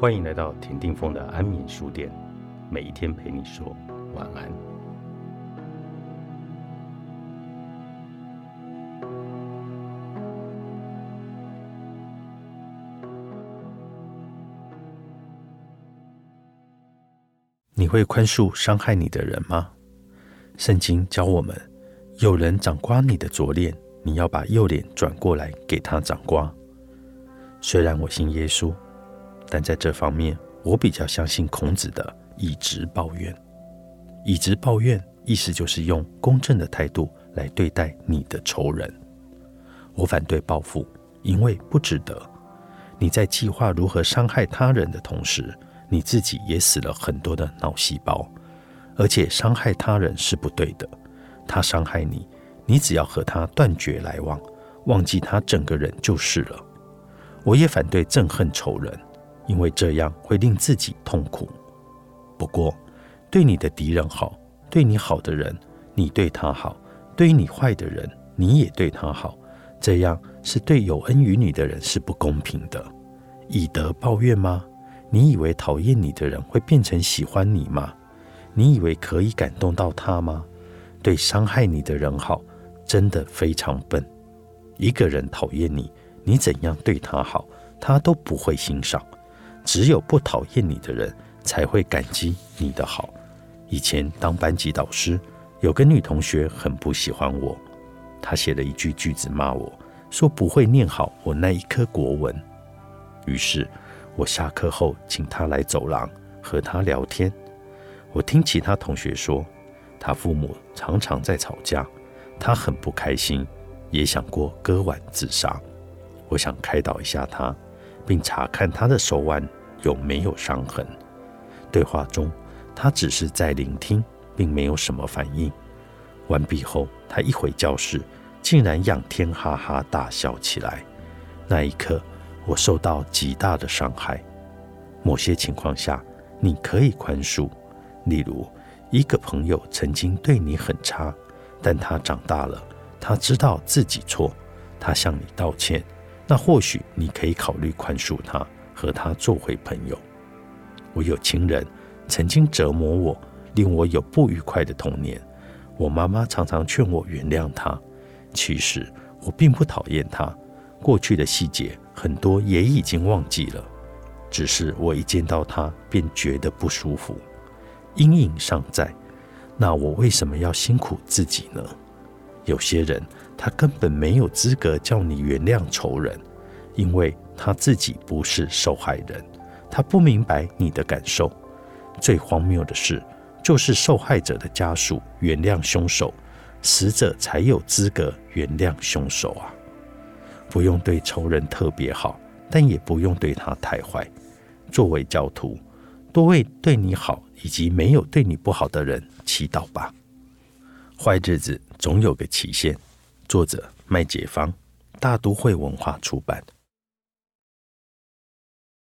欢迎来到田定峰的安眠书店，每一天陪你说晚安。你会宽恕伤害你的人吗？圣经教我们，有人掌刮你的左脸，你要把右脸转过来给他掌刮。虽然我信耶稣。但在这方面，我比较相信孔子的“以直报怨”。以直报怨，意思就是用公正的态度来对待你的仇人。我反对报复，因为不值得。你在计划如何伤害他人的同时，你自己也死了很多的脑细胞。而且伤害他人是不对的。他伤害你，你只要和他断绝来往，忘记他整个人就是了。我也反对憎恨仇人。因为这样会令自己痛苦。不过，对你的敌人好，对你好的人，你对他好；对于你坏的人，你也对他好。这样是对有恩于你的人是不公平的。以德报怨吗？你以为讨厌你的人会变成喜欢你吗？你以为可以感动到他吗？对伤害你的人好，真的非常笨。一个人讨厌你，你怎样对他好，他都不会欣赏。只有不讨厌你的人才会感激你的好。以前当班级导师，有个女同学很不喜欢我，她写了一句句子骂我，说不会念好我那一科国文。于是，我下课后请她来走廊和她聊天。我听其他同学说，她父母常常在吵架，她很不开心，也想过割腕自杀。我想开导一下她。并查看她的手腕有没有伤痕。对话中，他只是在聆听，并没有什么反应。完毕后，他一回教室，竟然仰天哈哈大笑起来。那一刻，我受到极大的伤害。某些情况下，你可以宽恕，例如一个朋友曾经对你很差，但他长大了，他知道自己错，他向你道歉。那或许你可以考虑宽恕他，和他做回朋友。我有亲人曾经折磨我，令我有不愉快的童年。我妈妈常常劝我原谅他，其实我并不讨厌他。过去的细节很多也已经忘记了，只是我一见到他便觉得不舒服，阴影尚在。那我为什么要辛苦自己呢？有些人。他根本没有资格叫你原谅仇人，因为他自己不是受害人，他不明白你的感受。最荒谬的是，就是受害者的家属原谅凶手，死者才有资格原谅凶手啊！不用对仇人特别好，但也不用对他太坏。作为教徒，多为对你好以及没有对你不好的人祈祷吧。坏日子总有个期限。作者麦解芳，大都会文化出版。